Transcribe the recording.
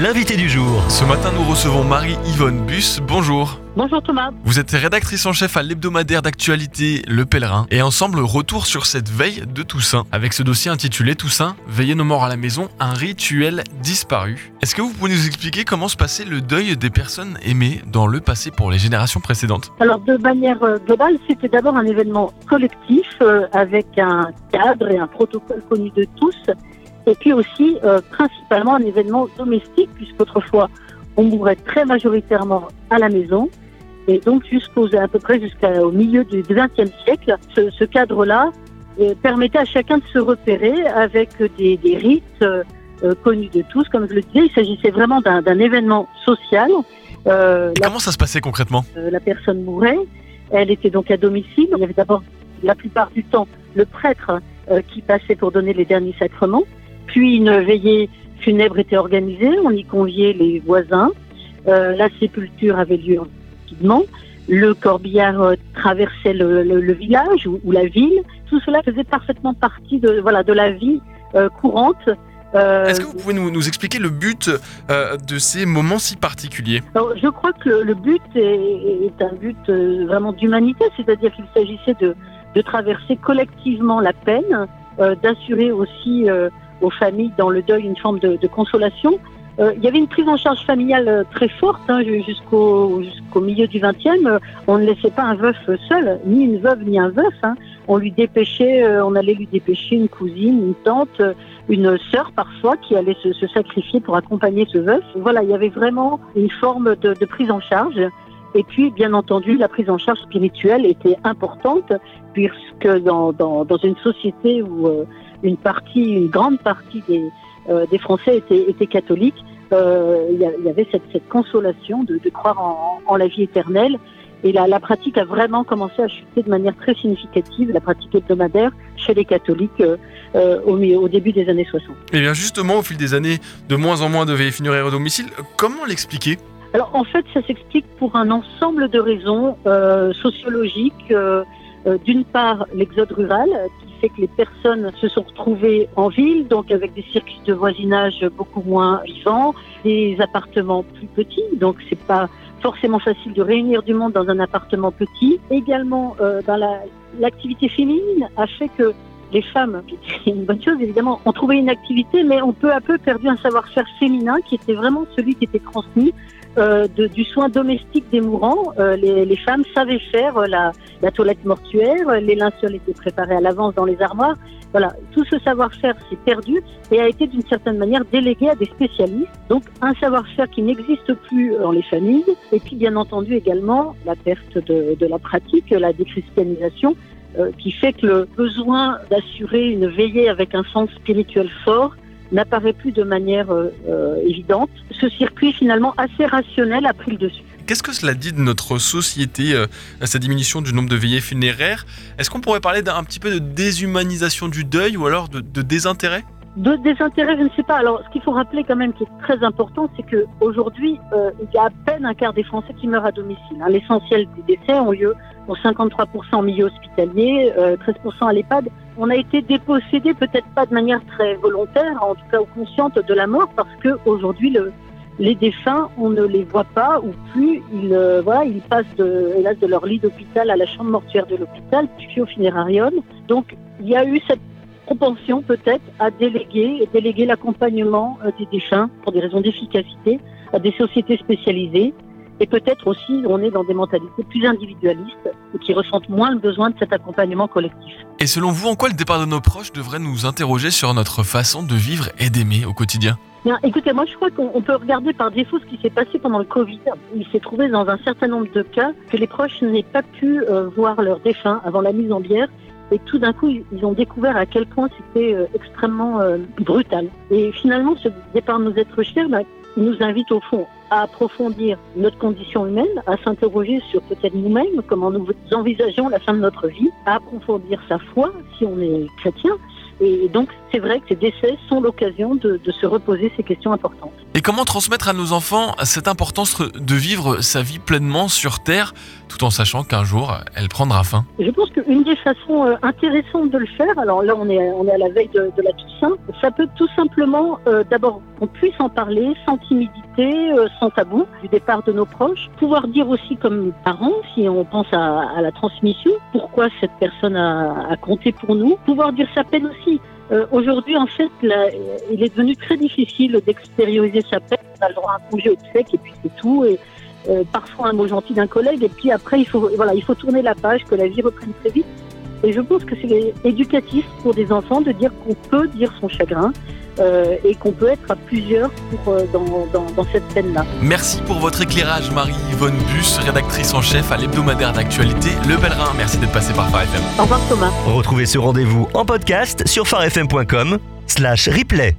l'invité du jour. Ce matin, nous recevons Marie-Yvonne Bus. Bonjour. Bonjour Thomas. Vous êtes rédactrice en chef à l'hebdomadaire d'actualité Le Pèlerin. Et ensemble, retour sur cette veille de Toussaint. Avec ce dossier intitulé Toussaint, veiller nos morts à la maison, un rituel disparu. Est-ce que vous pouvez nous expliquer comment se passait le deuil des personnes aimées dans le passé pour les générations précédentes? Alors de manière euh, globale, c'était d'abord un événement collectif euh, avec un cadre et un protocole connu de tous. Et puis aussi, euh, principalement, un événement domestique, puisqu'autrefois, on mourait très majoritairement à la maison. Et donc, jusqu'au, à peu près jusqu'au milieu du XXe siècle, ce, ce cadre-là euh, permettait à chacun de se repérer avec des, des rites euh, connus de tous. Comme je le disais, il s'agissait vraiment d'un, événement social. Euh, la, comment ça se passait concrètement? La personne mourait, elle était donc à domicile. Il y avait d'abord, la plupart du temps, le prêtre qui passait pour donner les derniers sacrements. Puis une veillée funèbre était organisée. On y conviait les voisins. Euh, la sépulture avait lieu rapidement. Le corbillard euh, traversait le, le- le village ou, ou la ville. Tout cela faisait parfaitement partie de, voilà, de la vie euh, courante. Est-ce que vous pouvez nous, nous expliquer le but de ces moments si particuliers? Alors, je crois que le, le but est, est un but vraiment d'humanité, c'est-à-dire qu'il s'agissait de, de traverser collectivement la peine, d'assurer aussi aux familles dans le deuil une forme de, consolation. Euh, il y avait une prise en charge familiale euh, très forte hein, ju- jusqu'au jusqu'au milieu du XXe. Euh, on ne laissait pas un veuf seul, ni une veuve ni un veuf. hein. On lui dépêchait, on allait lui dépêcher une cousine, une tante, une sœur parfois qui allait se, sacrifier pour accompagner ce veuf. Voilà, il y avait vraiment une forme de, de prise en charge. Et puis, bien entendu, la prise en charge spirituelle était importante, puisque dans, dans, dans une société où euh, une partie, une grande partie des, euh, des Français étaient, étaient catholiques, euh, il y, avait cette, cette consolation de, de croire en, en la vie éternelle. Et la, la pratique a vraiment commencé à chuter de manière très significative, la pratique hebdomadaire chez les catholiques euh, au, début des années 60. Eh bien justement, au fil des années, de moins en moins de veillées funéraires au domicile, comment l'expliquer? Alors en fait, ça s'explique pour un ensemble de raisons euh, sociologiques. Euh, D'une part, l'exode rural euh, qui fait que les personnes se sont retrouvées en ville, donc avec des circuits de voisinage beaucoup moins vivants, des appartements plus petits, donc c'est pas forcément facile de réunir du monde dans un appartement petit. Également, euh, dans la- l'activité féminine a fait que les femmes, c'est une bonne chose évidemment, ont trouvé une activité, mais ont peu à peu perdu un savoir-faire féminin qui était vraiment celui qui était transmis euh, du soin domestique des mourants. Euh, les, les femmes savaient faire euh, la, la toilette mortuaire, euh, les linceuls étaient préparés à l'avance dans les armoires. Voilà, tout ce savoir-faire s'est perdu et a été d'une certaine manière délégué à des spécialistes. Donc un savoir-faire qui n'existe plus dans les familles. Et puis bien entendu également la perte de, de la pratique, la déchristianisation, euh, qui fait que le besoin d'assurer une veillée avec un sens spirituel fort n'apparaît plus de manière euh, euh, évidente. Ce circuit finalement assez rationnel a pris le dessus. Qu'est-ce que cela dit de notre société, euh, cette diminution du nombre de veillées funéraires? Est-ce qu'on pourrait parler d'un petit peu de déshumanisation du deuil ou alors de, de désintérêt? De désintérêt, je ne sais pas. Alors, ce qu'il faut rappeler quand même qui est très important, c'est que aujourd'hui, euh, il y a à peine un quart des Français qui meurent à domicile. hein. L'essentiel des décès ont lieu pour 53% en milieu hospitalier, euh, 13% à l'EHPAD. On a été dépossédé, peut-être pas de manière très volontaire, en tout cas consciente de la mort, parce que aujourd'hui, le, les défunts, on ne les voit pas ou plus. Ils, euh, ils passent de, hélas, de leur lit d'hôpital à la chambre mortuaire de l'hôpital, puis au funérarium. Donc, il y a eu cette propension peut-être à déléguer, déléguer l'accompagnement euh, des défunts pour des raisons d'efficacité à des sociétés spécialisées. Et peut-être aussi, on est dans des mentalités plus individualistes et qui ressentent moins le besoin de cet accompagnement collectif. Et selon vous, en quoi le départ de nos proches devrait nous interroger sur notre façon de vivre et d'aimer au quotidien? Bien, écoutez, moi je crois qu'on on peut regarder par défaut ce qui s'est passé pendant le Covid. Il s'est trouvé dans un certain nombre de cas que les proches n'aient pas pu euh, voir leurs défunts avant la mise en bière. Et tout d'un coup, ils ont découvert à quel point c'était euh, extrêmement euh, brutal. Et finalement, ce départ de nous être chers, bah, nous invite au fond à approfondir notre condition humaine, à s'interroger sur peut-être nous-mêmes, comment nous envisageons la fin de notre vie, à approfondir sa foi, si on est chrétien, Et donc, c'est vrai que ces décès sont l'occasion de, de, se reposer ces questions importantes. Et comment transmettre à nos enfants cette importance de vivre sa vie pleinement sur Terre, tout en sachant qu'un jour, elle prendra fin Je pense qu'une des façons euh, intéressantes de le faire, alors là, on est, on est à la veille de, de la Toussaint, ça peut tout simplement, euh, d'abord, qu'on puisse en parler sans timidité, euh, sans tabou, du départ de nos proches. Pouvoir dire aussi comme parents, si on pense à, la transmission, pourquoi cette personne a, compté pour nous. Pouvoir dire sa peine aussi. Aujourd'hui, en fait, il est devenu très difficile d'extérioriser sa peine. On a le droit à un congé sec et puis c'est tout. Euh, parfois un mot gentil d'un collègue et puis après, il faut, voilà, il faut tourner la page, que la vie reprenne très vite. Et je pense que c'est éducatif pour des enfants de dire qu'on peut dire son chagrin euh, et qu'on peut être à plusieurs pour, euh, dans, dans, dans, cette peine-là. Merci pour votre éclairage, Marie-Yvonne Bus, rédactrice en chef à l'hebdomadaire d'actualité Le Pèlerin. Merci d'être passé par Phare FM. Au revoir Thomas. Retrouvez ce rendez-vous en podcast sur farfm.com slash replay.